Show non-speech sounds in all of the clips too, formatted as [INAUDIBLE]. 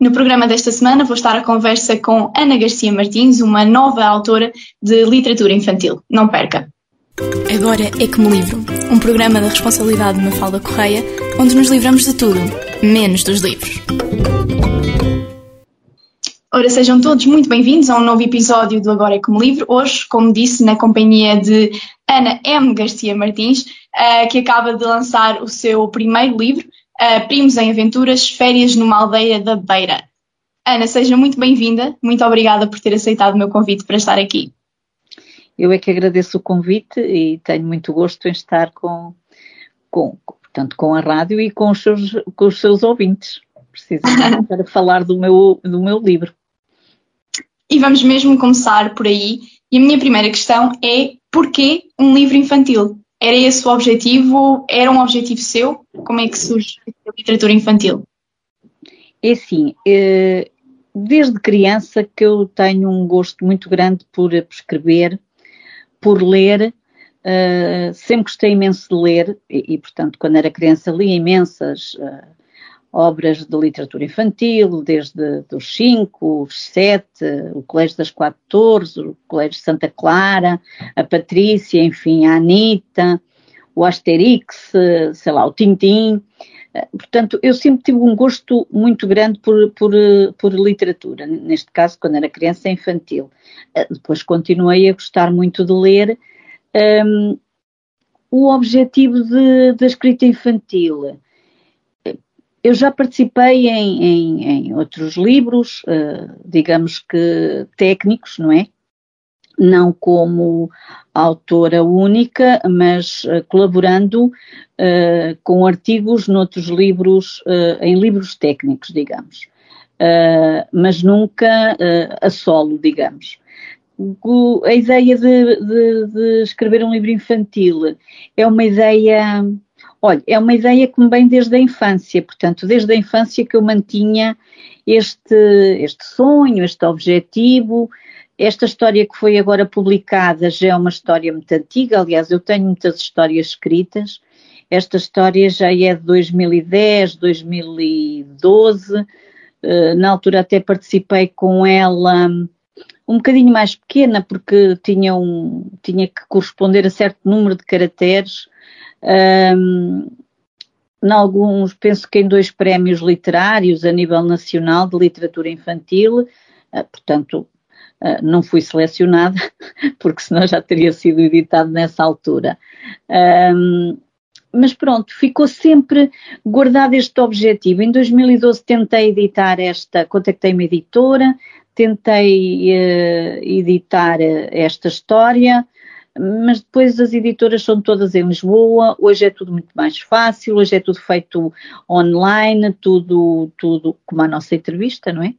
No programa desta semana vou estar à conversa com Ana Garcia Martins, uma nova autora de literatura infantil. Não perca! Agora é como livro, um programa da responsabilidade de Mafalda Correia, onde nos livramos de tudo, menos dos livros. Ora, sejam todos muito bem-vindos a um novo episódio do Agora é como livro. Hoje, como disse, na companhia de Ana M. Garcia Martins, uh, que acaba de lançar o seu primeiro livro, uh, Primos em Aventuras, Férias numa Aldeia da Beira. Ana, seja muito bem-vinda. Muito obrigada por ter aceitado o meu convite para estar aqui. Eu é que agradeço o convite e tenho muito gosto em estar com, com, portanto, com a rádio e com os seus, com os seus ouvintes, precisamente [LAUGHS] para falar do meu, do meu livro. E vamos mesmo começar por aí. E a minha primeira questão é: porquê um livro infantil? Era esse o objetivo? Era um objetivo seu? Como é que surge a literatura infantil? É assim, eh, desde criança que eu tenho um gosto muito grande por escrever, por ler, uh, sempre gostei imenso de ler e, portanto, quando era criança lia imensas uh, obras de literatura infantil, desde os 5, os 7, o Colégio das Quatro Torres, o Colégio Santa Clara, a Patrícia, enfim, a Anitta, o Asterix, sei lá, o Tintim. Portanto, eu sempre tive um gosto muito grande por, por, por literatura, neste caso, quando era criança infantil. Depois continuei a gostar muito de ler. Um, o objetivo da escrita infantil eu já participei em, em, em outros livros, uh, digamos que técnicos, não é? Não como autora única, mas uh, colaborando uh, com artigos noutros livros, em livros técnicos, digamos. mas nunca a solo, digamos. A ideia de, de, de escrever um livro infantil é uma ideia Olha, é uma ideia que me vem desde a infância, portanto, desde a infância que eu mantinha este, este sonho, este objetivo. Esta história que foi agora publicada já é uma história muito antiga, aliás, eu tenho muitas histórias escritas. Esta história já é de 2010, 2012. Eh, na altura até participei com ela um bocadinho mais pequena, porque tinha, um, tinha que corresponder a certo número de caracteres um, em alguns, penso que em dois prémios literários a nível nacional de literatura infantil, uh, portanto, uh, não fui selecionada, [LAUGHS] porque senão já teria sido editado nessa altura. Um, mas pronto, ficou sempre guardado este objetivo. Em 2012 tentei editar esta, contactei uma editora, tentei uh, editar esta história, mas depois as editoras são todas em Lisboa, hoje é tudo muito mais fácil, hoje é tudo feito online, tudo, tudo como a nossa entrevista, não é?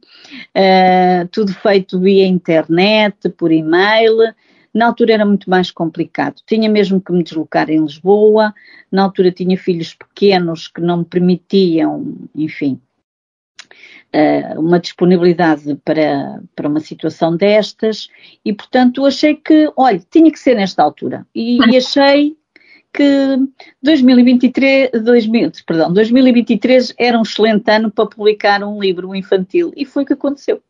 Uh, tudo feito via internet, por e-mail. Na altura era muito mais complicado. Tinha mesmo que me deslocar em Lisboa. Na altura tinha filhos pequenos que não me permitiam, enfim, uma disponibilidade para, para uma situação destas e, portanto, achei que, olha, tinha que ser nesta altura. E, e achei que 2023, 2000, perdão, 2023 era um excelente ano para publicar um livro infantil e foi o que aconteceu.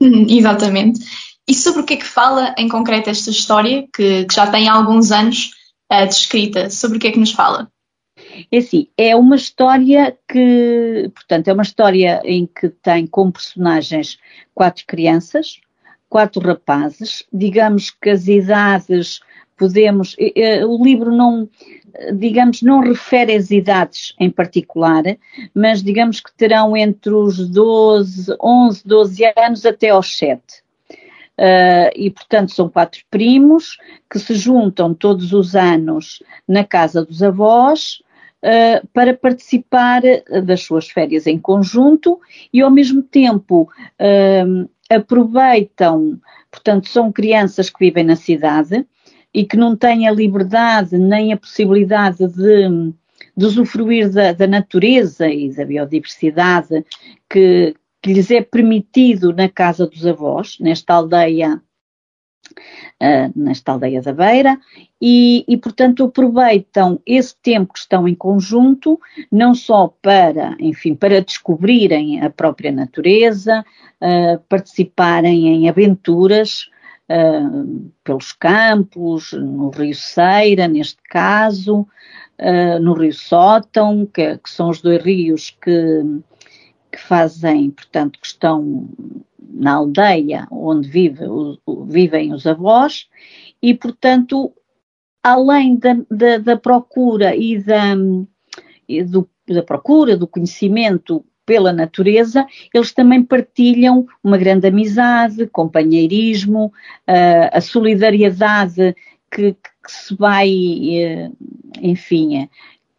Uhum, exatamente. E sobre o que é que fala em concreto esta história, que, que já tem alguns anos uh, de escrita? Sobre o que é que nos fala? É assim, é uma história que, portanto, é uma história em que tem como personagens quatro crianças, quatro rapazes, digamos que as idades podemos, o livro não, digamos, não refere as idades em particular, mas digamos que terão entre os 12, 11, 12 anos até aos 7. Uh, e, portanto, são quatro primos que se juntam todos os anos na casa dos avós uh, para participar eh, das suas férias em conjunto e, ao mesmo tempo, uh, aproveitam, portanto, são crianças que vivem na cidade e que não têm a liberdade nem a possibilidade de, de usufruir da, da, natureza e da biodiversidade que, que lhes é permitido na casa dos avós, nesta aldeia uh, nesta aldeia da Beira, e, e, portanto aproveitam esse tempo que estão em conjunto, não só para, enfim, para descobrirem a própria natureza, uh, participarem em aventuras uh, pelos campos, no Rio Ceira, neste caso, no Rio Sótão, que, que, são os dois rios que, que fazem, portanto, que estão na aldeia onde vive, o, vivem os avós, e, portanto, além da, da, da procura e da, e do, da procura do conhecimento pela natureza, eles também partilham uma grande amizade, companheirismo, uh, a solidariedade que, que, se vai, uh, enfim,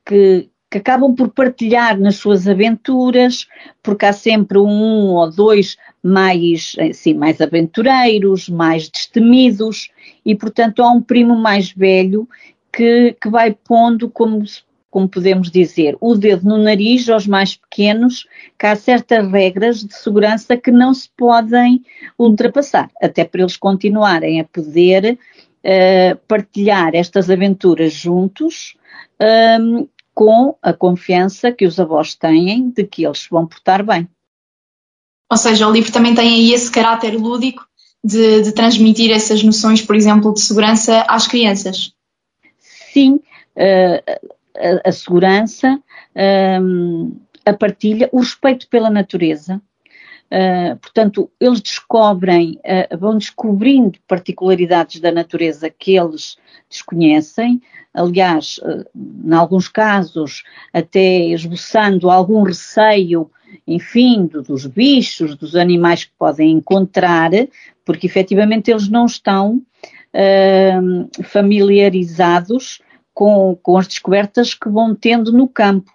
que, que acabam por partilhar nas suas aventuras, porque há sempre um ou dois mais, assim, mais aventureiros, mais destemidos, e portanto há um primo mais velho que, que vai pondo, como, como podemos dizer, o dedo no nariz aos mais pequenos, que há certas regras de segurança que não se podem ultrapassar, até para eles continuarem a poder uh, partilhar estas aventuras juntos. Um, com a confiança que os avós têm de que eles se vão portar bem. Ou seja, o livro também tem aí esse caráter lúdico de, de transmitir essas noções, por exemplo, de segurança às crianças. Sim, uh, a, a, segurança, uh, a partilha, o respeito pela natureza. Uh, portanto, eles descobrem, vão descobrindo particularidades da natureza que eles desconhecem, aliás, eh, em alguns casos, até esboçando algum receio, enfim, dos bichos, dos animais que podem encontrar, porque efetivamente eles não estão uh, familiarizados com, com as descobertas que vão tendo no campo.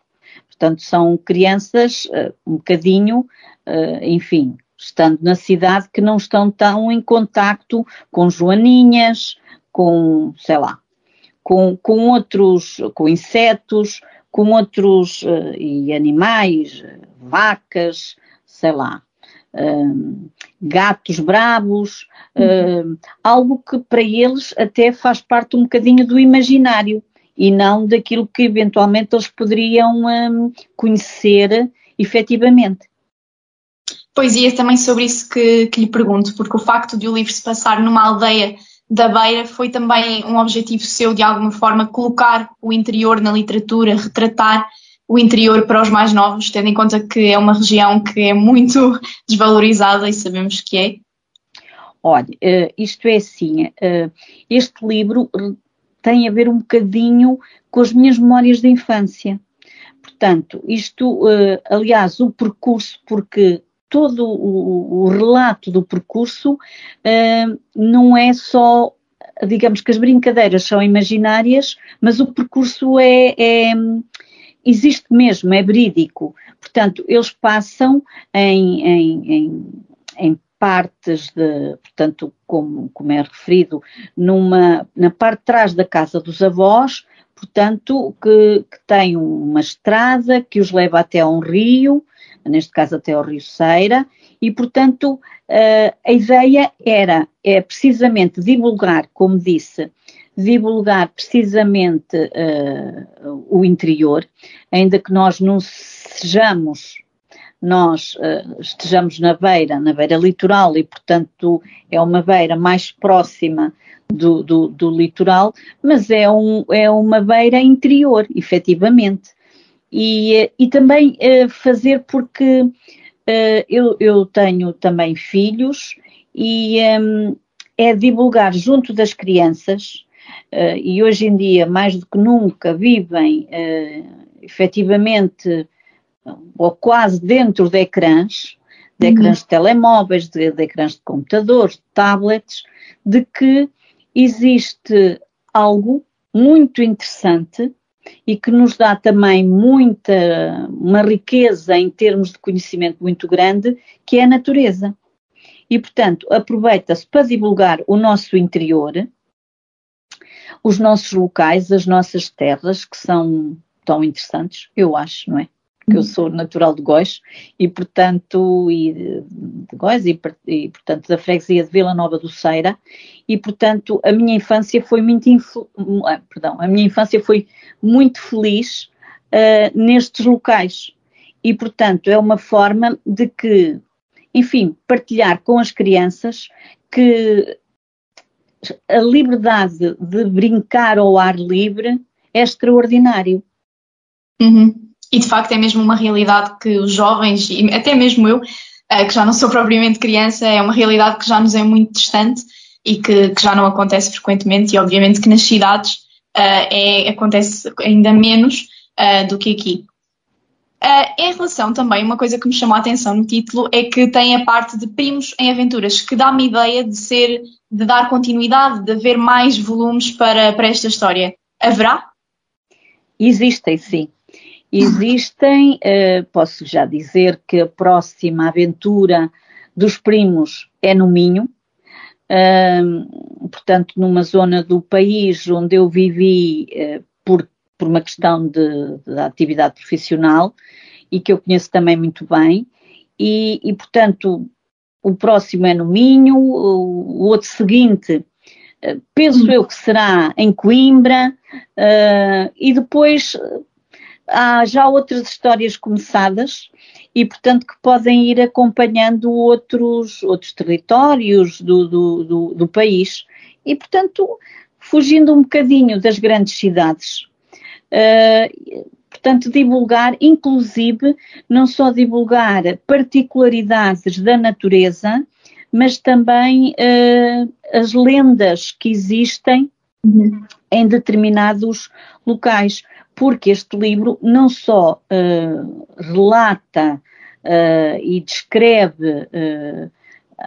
Portanto, são crianças uh, um bocadinho, uh, enfim, estando na cidade, que não estão tão em contacto com joaninhas, com, sei lá, com, com outros, com insetos, com outros uh, e animais, vacas, sei lá, uh, gatos bravos, uh, algo que para eles até faz parte um bocadinho do imaginário e não daquilo que eventualmente eles poderiam um, conhecer efetivamente. Pois e é também sobre isso que, que lhe pergunto, porque o facto de o livro se passar numa aldeia da Beira foi também um objetivo seu, de alguma forma, colocar o interior na literatura, retratar o interior para os mais novos, tendo em conta que é uma região que é muito [LAUGHS] desvalorizada e sabemos que é? Olha, uh, isto é assim, uh, este livro tem a ver um bocadinho com as minhas memórias de infância. Portanto, isto, uh, aliás, o percurso, porque todo o, o relato do percurso uh, não é só, digamos que as brincadeiras são imaginárias, mas o percurso é, é existe mesmo, é verídico. Portanto, eles passam em, em, em, em partes de, portanto, como, como é referido, numa, na parte de trás da casa dos avós, portanto, que, que tem uma estrada que os leva até a um rio, neste caso até ao Rio Ceira, e, portanto, a ideia era é precisamente divulgar, como disse, divulgar precisamente uh, o interior, ainda que nós não sejamos, nós uh, estejamos na beira, na beira litoral e, portanto, é uma beira mais próxima do, do, do litoral, mas é, um, é uma beira interior, efetivamente. E, e também uh, fazer porque uh, eu, eu, tenho também filhos e um, é divulgar junto das crianças e hoje em dia mais do que nunca vivem efetivamente ou quase dentro de ecrãs, de uhum. ecrãs de telemóveis, de, de ecrãs de computadores, de tablets, de que existe algo muito interessante e que nos dá também muita, uma riqueza em termos de conhecimento muito grande, que é a natureza. E, portanto, aproveita-se para divulgar o nosso interior, os nossos locais, as nossas terras, que são tão interessantes, eu acho, não é? Que eu sou natural de Góis e, portanto, e de Góis e, e, portanto, da freguesia de Vila Nova do Ceira e, portanto, a minha infância foi muito, ah, perdão, a minha infância foi muito feliz uh, nestes locais e, portanto, é uma forma de que, enfim, partilhar com as crianças que a liberdade de brincar ao ar livre é extraordinário. Uhum. E de facto é mesmo uma realidade que os jovens, e até mesmo eu, uh, que já não sou [LAUGHS] propriamente criança, é uma realidade que já nos é muito distante e que, que já não acontece frequentemente, e obviamente que nas cidades uh, é, acontece ainda menos uh, do que aqui. em relação também, uma coisa que me chamou a atenção no título é que tem a parte de primos em aventuras, que dá-me ideia de ser, de dar continuidade, de haver mais volumes para, para esta história. Haverá? Existem, sim. Existem, uh, posso já dizer que a próxima aventura dos primos é no Minho, uh, portanto, numa zona do país onde eu vivi uh, por, por uma questão de, de, atividade profissional e que eu conheço também muito bem, e, e portanto, o próximo é no Minho, o, o outro seguinte penso eu que será em Coimbra, uh, e depois há já outras histórias começadas e, portanto, que podem ir acompanhando outros, outros territórios do, do, do, do país e, portanto, fugindo um bocadinho das grandes cidades. Uh, portanto, divulgar, inclusive, não só divulgar particularidades da natureza, mas também uh, as lendas que existem uhum. em determinados locais porque este livro não só uh, relata uh, e descreve uh,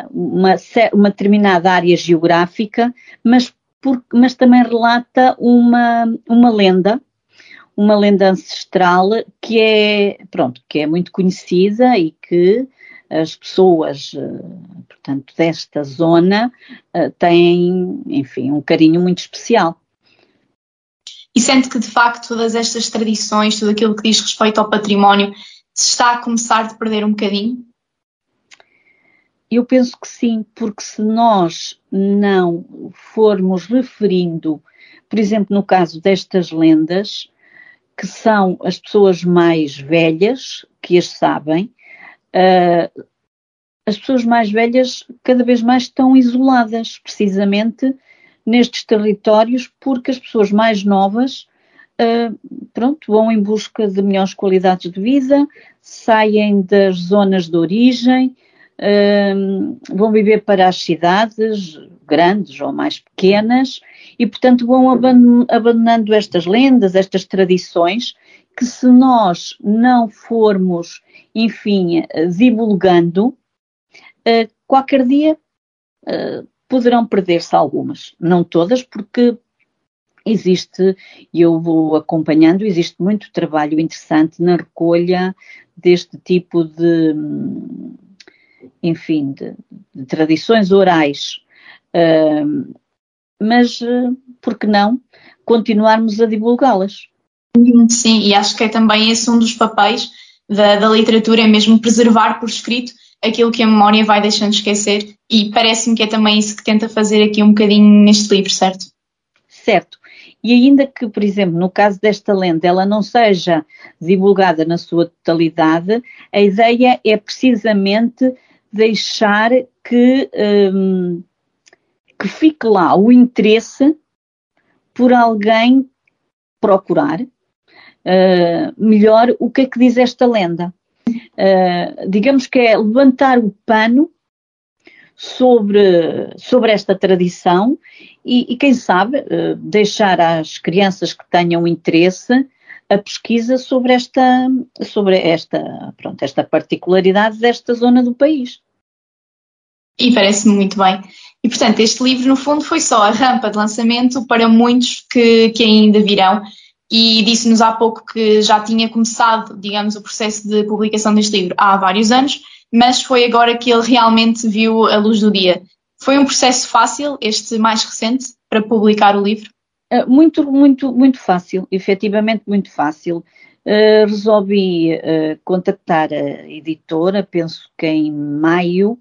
uma, uma, determinada área geográfica, mas, por, mas também relata uma, uma lenda, uma lenda ancestral que é, pronto, que é muito conhecida e que as pessoas, portanto, desta zona têm, enfim, um carinho muito especial. Sente que, de facto, todas estas tradições, tudo aquilo que diz respeito ao património, se está a começar a perder um bocadinho? Eu penso que sim, porque se nós não formos referindo, por exemplo, no caso destas lendas, que são as pessoas mais velhas que as sabem, uh, as pessoas mais velhas cada vez mais estão isoladas, precisamente nestes territórios porque as pessoas mais novas uh, pronto, vão em busca de melhores qualidades de vida, saem das zonas de origem, uh, vão viver para as cidades grandes ou mais pequenas e, portanto, vão abandonando estas lendas, estas tradições que se nós não formos, enfim, divulgando, uh, qualquer dia poderão perder-se algumas, não todas, porque existe, e eu vou acompanhando, existe muito trabalho interessante na recolha deste tipo de, enfim, de, de tradições orais. Uh, mas, por que não, continuarmos a divulgá-las? Sim, e acho que é também esse um dos papéis da, da literatura, é mesmo preservar por escrito aquilo que a memória vai deixando esquecer e parece-me que é também isso que tenta fazer aqui um bocadinho neste livro, certo? Certo. E ainda que, por exemplo, no caso desta lenda, ela não seja divulgada na sua totalidade, a ideia é precisamente deixar que, um, que fique lá o interesse por alguém procurar uh, melhor o que é que diz esta lenda. Uh, digamos que é levantar o pano sobre, sobre esta tradição e, e quem sabe, uh, deixar às crianças que tenham interesse a pesquisa sobre esta, sobre esta, pronto, esta particularidade desta zona do país. E parece-me muito bem. E, portanto, este livro, no fundo, foi só a rampa de lançamento para muitos que, que ainda virão e disse-nos há pouco que já tinha começado, digamos, o processo de publicação deste livro há vários anos, mas foi agora que ele realmente viu a luz do dia. Foi um processo fácil, este mais recente, para publicar o livro? Ah, muito, muito, muito fácil, efetivamente muito fácil. uh, resolvi uh, contactar a editora, penso que em maio,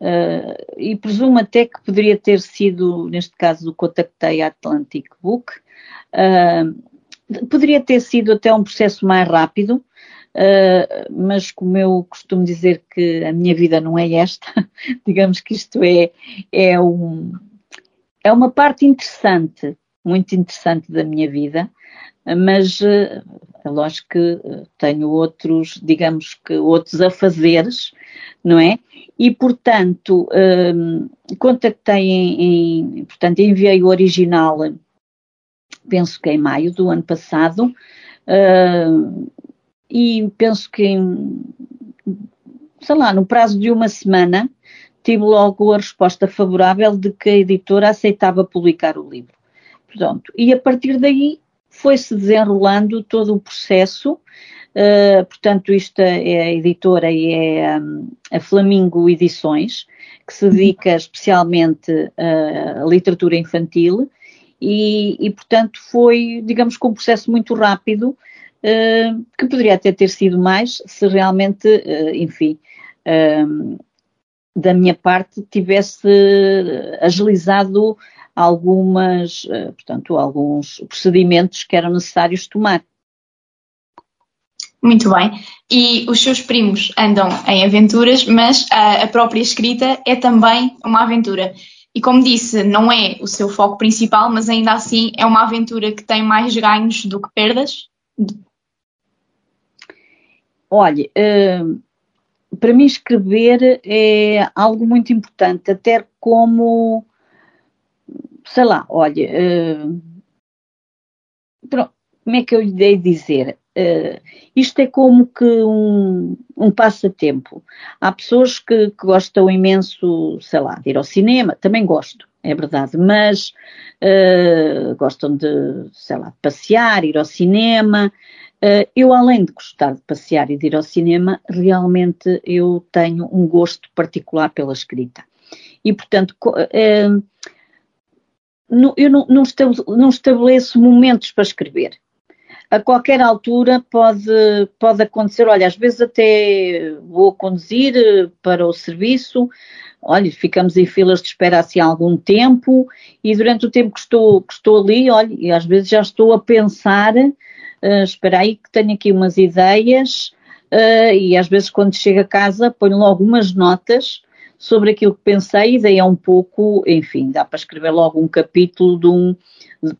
uh, e presumo até que poderia ter sido, neste caso, contactei a Atlantic Book, poderia ter sido até um processo mais rápido, Uh, mas como eu costumo dizer que a minha vida não é esta, [LAUGHS] digamos que isto é, é, um, é uma parte interessante, muito interessante da minha vida, mas uh, é lógico que tenho outros, digamos que outros afazeres, não é? E, portanto, uh, contactei em, em, portanto, enviei o original, penso que em maio do ano passado, uh, e penso que, em, sei lá, no prazo de uma semana, tive logo a resposta favorável de que a editora aceitava publicar o livro. Pronto. E a partir daí foi-se desenrolando todo o processo. Uh, portanto, isto é a editora e é um, a Flamingo Edições, que se dedica especialmente uh, à literatura infantil, e, e, portanto foi, digamos, com um processo muito rápido uh, que poderia até ter sido mais se realmente, uh, enfim, uh, da minha parte tivesse agilizado algumas, portanto, alguns procedimentos que eram necessários tomar. Muito bem. E os seus primos andam em aventuras, mas a própria escrita é também uma aventura. E como disse, não é o seu foco principal, mas ainda assim é uma aventura que tem mais ganhos do que perdas? Olha, uh, para mim escrever é algo muito importante, até como, sei lá, olha, uh, pronto, como é que eu lhe dei dizer? Uh, isto é como que um, um passatempo. Há pessoas que, que, gostam imenso, sei lá, de ir ao cinema, também gosto, é verdade, mas uh, gostam de, sei lá, de passear, ir ao cinema, Uh, eu, além de gostar de passear e de ir ao cinema, realmente eu tenho um gosto particular pela escrita. E, portanto, eu não, não estabeleço momentos para escrever. A qualquer altura pode, pode acontecer, olha, às vezes até vou conduzir eh, para o serviço, olha, ficamos em filas de espera assim há algum tempo e durante o tempo que estou, que estou ali, olha, e às vezes já estou a pensar uh, espera aí que tenho aqui umas ideias uh, e às vezes quando chego a casa ponho logo umas notas sobre aquilo que pensei e daí é um pouco, enfim, dá para escrever logo um capítulo de um,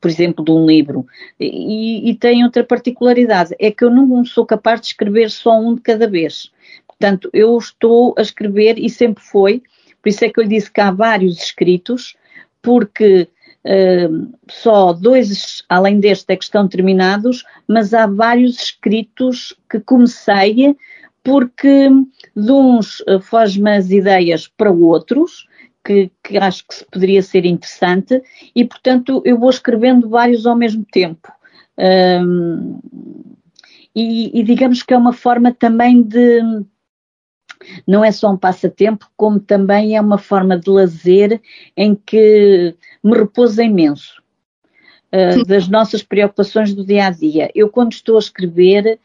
por exemplo, de um livro. E, e tem outra particularidade, é que eu não sou capaz de escrever só um de cada vez. Portanto, eu estou a escrever e sempre foi, por isso é que eu lhe disse que há vários escritos, porque Uh, só dois, além deste, é que estão terminados, mas há vários escritos que comecei porque de uns uh, foge-me as ideias para outros, que, que, acho que poderia ser interessante, e portanto eu vou escrevendo vários ao mesmo tempo. E, e digamos que é uma forma também de, não é só um passatempo, como também é uma forma de lazer em que me repousa imenso uh, das nossas preocupações do dia a dia. Eu, quando estou a escrever,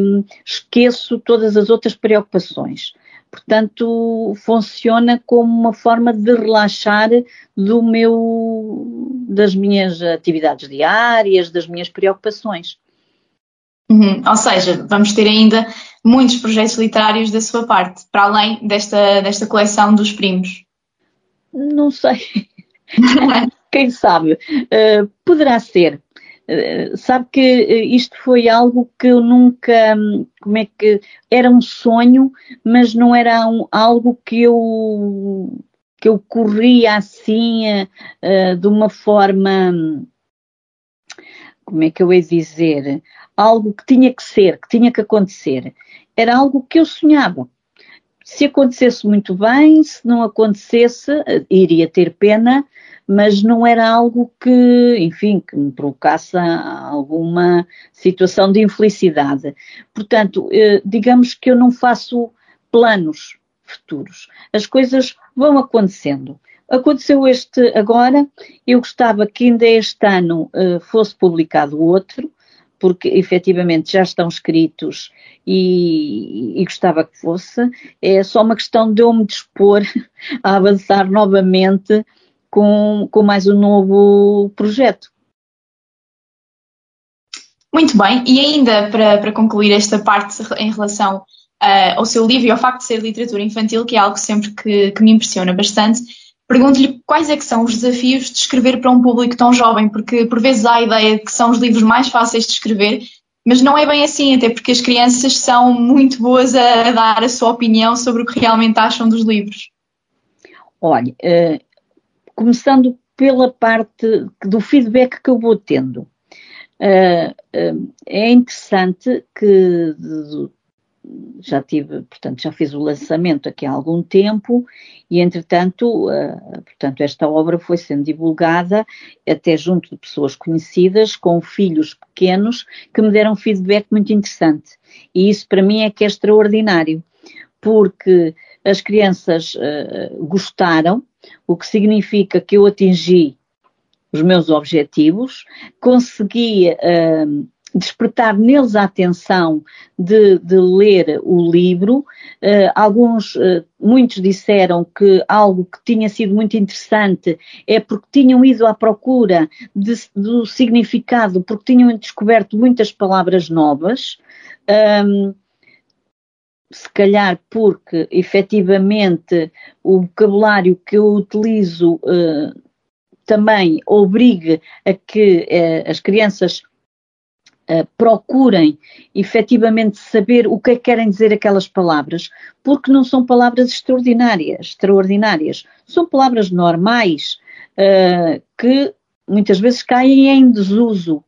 um, esqueço todas as outras preocupações. Portanto, funciona como uma forma de relaxar do meu, das minhas atividades diárias, das minhas preocupações. Uhum. Ou seja, vamos ter ainda muitos projetos literários da sua parte, para além desta, desta coleção dos primos. Não sei. [LAUGHS] Quem sabe? Uh, poderá ser. Uh, sabe que uh, isto foi algo que eu nunca, um, como é que, era um sonho, mas não era um, algo que eu, que eu corria assim, de uma forma, como é que eu ia dizer, algo que tinha que ser, que tinha que acontecer. Era algo que eu sonhava. Se acontecesse muito bem, se não acontecesse, iria ter pena, mas não era algo que, enfim, que me provocasse alguma situação de infelicidade. Portanto, eh, digamos que eu não faço planos futuros. As coisas vão acontecendo. Aconteceu este agora, eu gostava que ainda este ano uh, fosse publicado outro, porque efetivamente já estão escritos e, e, gostava que fosse. É só uma questão de eu me dispor [LAUGHS] a avançar novamente com, com mais um novo projeto. Muito bem, e ainda para, para concluir esta parte em relação uh, ao seu livro e ao facto de ser literatura infantil, que é algo sempre que, que me impressiona bastante, pergunto-lhe quais é que são os desafios de escrever para um público tão jovem, porque por vezes há a ideia de que são os livros mais fáceis de escrever, mas não é bem assim, até porque as crianças são muito boas a, dar a sua opinião sobre o que realmente acham dos livros. Olha, uh, começando pela parte do feedback que eu vou tendo. Uh, uh, é interessante que já tive, portanto, já fiz o lançamento aqui há algum tempo e, entretanto, uh, portanto, esta obra foi sendo divulgada até junto de pessoas conhecidas, com filhos pequenos, que me deram feedback muito interessante. E isso para mim é que é extraordinário, porque as crianças uh, gostaram, o que significa que eu atingi os meus objetivos, consegui uh, despertar neles a atenção de, de ler o livro. Uh, alguns, uh, muitos disseram que algo que tinha sido muito interessante é porque tinham ido à procura de, do significado, porque tinham descoberto muitas palavras novas. Um, se calhar porque efetivamente o vocabulário que eu utilizo uh, também obriga a que as crianças uh, procurem efetivamente saber o que é que querem dizer aquelas palavras, porque não são palavras extraordinárias, extraordinárias, são palavras normais uh, que muitas vezes caem em desuso.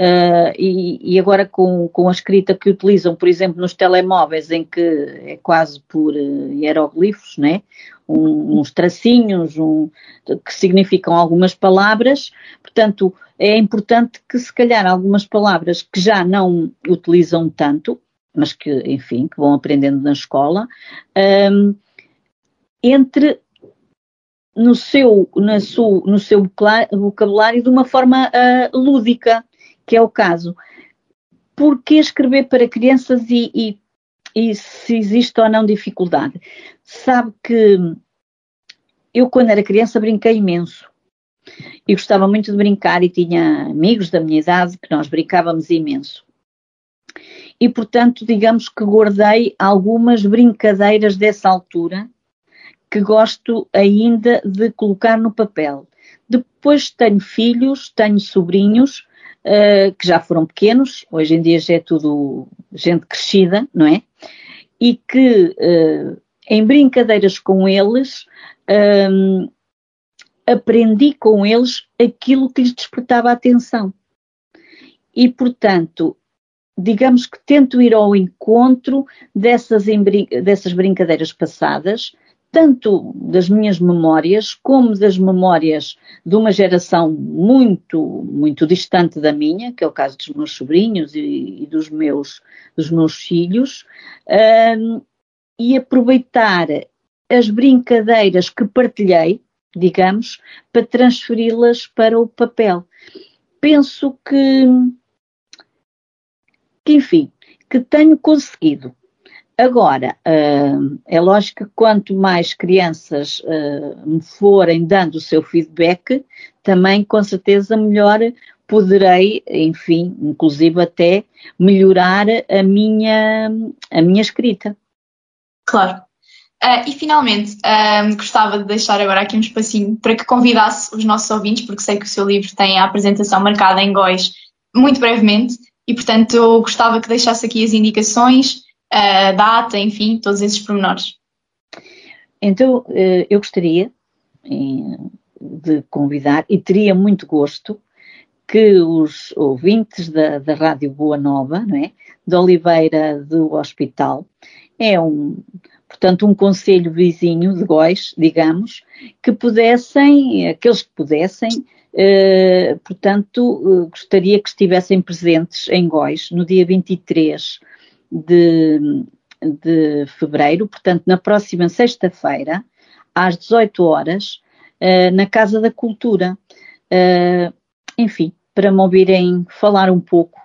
Uh, e, e, agora com, com a escrita que utilizam, por exemplo, nos telemóveis, em que é quase por uh, hieroglifos, né? Um, uns tracinhos um, que significam algumas palavras, portanto, é importante que se calhar algumas palavras que já não utilizam tanto, mas que, enfim, que vão aprendendo na escola, um, entre no seu, na sua, no seu vocabulário de uma forma uh, lúdica, que é o caso. Por que escrever para crianças e, e, e se existe ou não dificuldade? Sabe que eu, quando era criança, brinquei imenso e gostava muito de brincar e tinha amigos da minha idade que nós brincávamos imenso. E, portanto, digamos que guardei algumas brincadeiras dessa altura que gosto ainda de colocar no papel. Depois tenho filhos, tenho sobrinhos uh, que já foram pequenos, hoje em dia já é tudo gente crescida, não é? E que uh, em brincadeiras com eles um, aprendi com eles aquilo que lhes despertava a atenção. E, portanto, digamos que tento ir ao encontro dessas, dessas brincadeiras passadas, tanto das minhas memórias como das memórias de uma geração muito, muito distante da minha, que é o caso dos meus sobrinhos e, e dos, meus, dos meus filhos, um, e aproveitar as brincadeiras que partilhei, digamos, para transferi-las para o papel. Penso que, que, enfim, que tenho conseguido. Agora, uh, é lógico que quanto mais crianças uh, me forem dando o seu feedback, também com certeza melhor poderei, enfim, inclusive até melhorar a minha, a minha escrita. Claro. Uh, e finalmente, uh, gostava de deixar agora aqui um espacinho para que convidasse os nossos ouvintes, porque sei que o seu livro tem a apresentação marcada em Góis muito brevemente, e portanto eu gostava que deixasse aqui as indicações, uh, data, enfim, todos esses pormenores. Então, eu gostaria de convidar, e teria muito gosto, que os ouvintes da, da Rádio Boa Nova, não é? de Oliveira do Hospital, é um, portanto, um conselho vizinho de Góis, digamos, que pudessem, aqueles que pudessem, eh, portanto, eh, gostaria que estivessem presentes em Góis no dia 23 de, de fevereiro, portanto, na próxima sexta-feira, às 18 horas, eh, na Casa da Cultura. Eh, enfim, para me ouvirem falar um pouco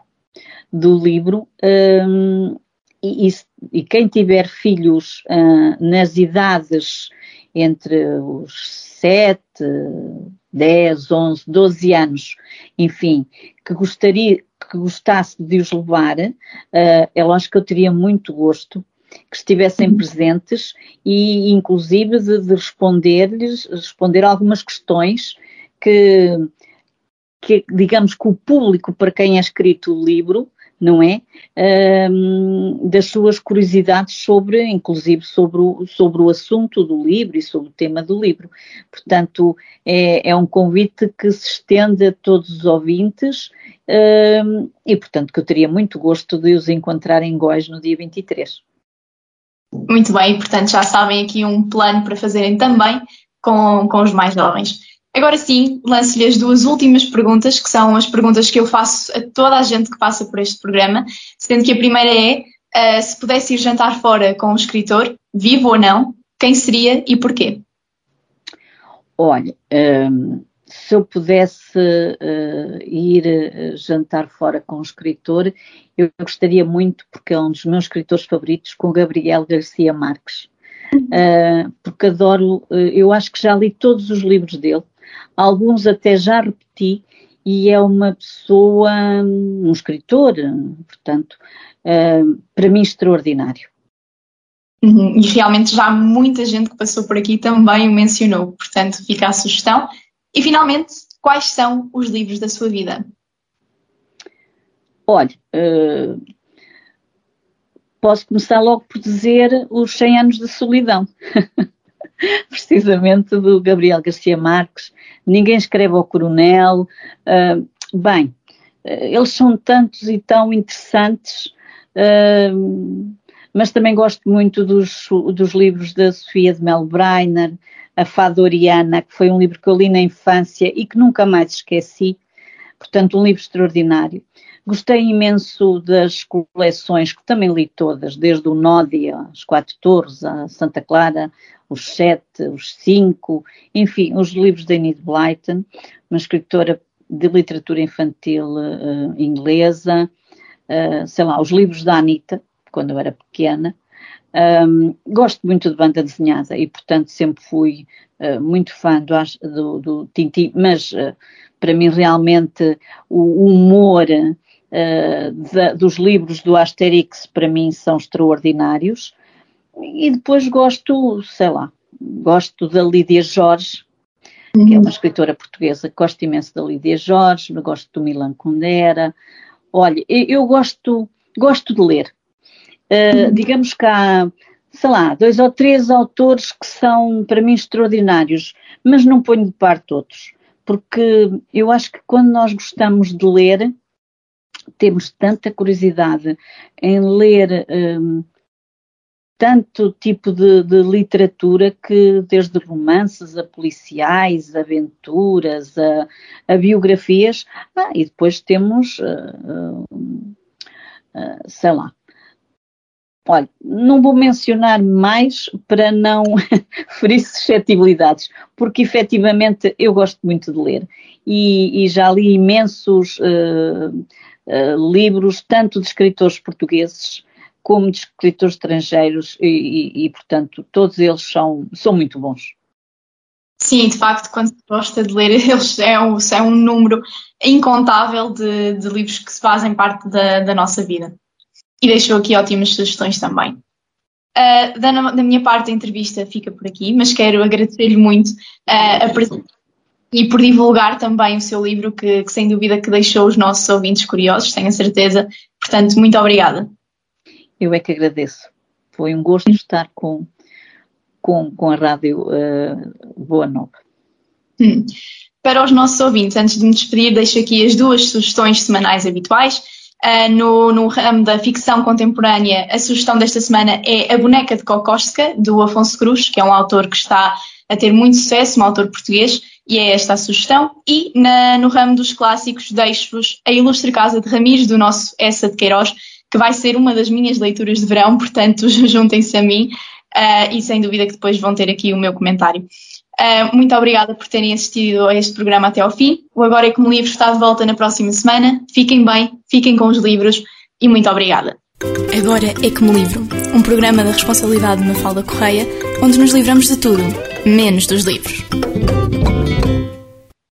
do livro. Um, e, e, quem tiver filhos uh, nas idades entre os 7, 10, 11, 12 anos, enfim, que gostaria, que gostasse de os levar, é lógico que eu teria muito gosto que estivessem uhum. presentes e inclusive de, de responder-lhes, responder algumas questões que, que, digamos que o público para quem é escrito o livro não é? Um, das suas curiosidades sobre, inclusive sobre o, sobre o assunto do livro e sobre o tema do livro. Portanto, é, é um convite que se estende a todos os ouvintes um, e, portanto, que eu teria muito gosto de os encontrar em Góis no dia 23. Muito bem, portanto já sabem aqui um plano para fazerem também com, com os mais jovens. Agora sim, lanço-lhe as duas últimas perguntas, que são as perguntas que eu faço a toda a gente que passa por este programa, sendo que a primeira é: uh, se pudesse ir jantar fora com um escritor, vivo ou não, quem seria e porquê? Olha, um, ehm, se eu pudesse uh, ir uh, jantar fora com um escritor, eu gostaria muito, porque é um dos meus escritores favoritos, com Gabriel Garcia Marques. Uh, porque adoro, eu acho que já li todos os livros dele, alguns até já repeti, e é uma pessoa, um escritor, portanto, uh, para mim extraordinário. Uhum. E realmente já muita gente que passou por aqui também o mencionou, portanto fica a sugestão. E finalmente, quais são os livros da sua vida? Olha, uh, posso começar logo por dizer Os 100 Anos de Solidão. [LAUGHS] [LAUGHS] precisamente do Gabriel Garcia Marques. Ninguém escreve ao Coronel. Uh, bem, eles são tantos e tão interessantes, uh, mas também gosto muito dos, dos livros da Sofia de Mel Breiner, A Fadoriana, que foi um livro que eu li na infância e que nunca mais esqueci. Portanto, um livro extraordinário. Gostei imenso das coleções, que também li todas, desde o Nódia, as Quatro Torres, a Santa Clara, os Sete, os Cinco, enfim, os livros de Enid Blyton, uma escritora de literatura infantil uh, inglesa, uh, sei lá, os livros da Anita, quando eu era pequena. Um, gosto muito de banda desenhada e, portanto, sempre fui uh, muito fã do, do, do Tintin, mas para mim realmente o humor uh, dos livros do Asterix para mim são extraordinários. E depois gosto, sei lá, gosto da Lídia Jorge, uhum. que é uma uhum. escritora portuguesa, gosto imenso da Lídia Jorge, gosto do Milan Kundera. Olha, eu gosto, gosto de ler. Uh, uhum. Digamos que há, sei lá, dois ou três autores que são para mim extraordinários, mas não ponho de parte outros, porque eu acho que quando nós gostamos de ler, temos tanta curiosidade em ler um, tanto tipo de, de, literatura que, desde romances a policiais, aventuras, a, a biografias, ah, e depois temos, uh, uh, uh, sei lá. Olha, não vou mencionar mais para não [LAUGHS] ferir suscetibilidades, porque efetivamente eu gosto muito de ler e, e já li imensos livros, tanto de escritores portugueses como de escritores estrangeiros e, e, e, portanto, todos eles são, são muito bons. Sim, de facto, quando se gosta de ler, [LAUGHS] eles é um, é um número incontável de, de, livros que se fazem parte da, da, nossa vida. E deixou aqui ótimas sugestões também. Uh, da, da, minha parte, a entrevista fica por aqui, mas quero agradecer-lhe muito uh, a presença e por divulgar também o seu livro, que, que sem dúvida que deixou os nossos ouvintes curiosos, tenho a certeza. Portanto, muito obrigada. Eu é que agradeço. Foi um gosto estar com, com, com a rádio uh, Boa Nova. Hum. Para os nossos ouvintes, antes de me despedir, deixo aqui as duas sugestões semanais habituais. Uh, no, no ramo da ficção contemporânea, a sugestão desta semana é A Boneca de Kokoska, do Afonso Cruz, que é um autor que está a ter muito sucesso, um autor português, e é esta a sugestão. E na, no ramo dos clássicos, deixo-vos A Ilustre Casa de Ramires, do nosso Essa de Queiroz, que vai ser uma das minhas leituras de verão, [LAUGHS] portanto, juntem-se a mim uh, e sem dúvida que depois vão ter aqui o meu comentário. Uh, muito obrigada por terem assistido a este programa até ao fim. O Agora é Como Livro está de volta na próxima semana. Fiquem bem, fiquem com os livros e muito obrigada. Agora é Como Livro, um programa da responsabilidade de Mafalda Correia, onde nos livramos de tudo, menos dos livros.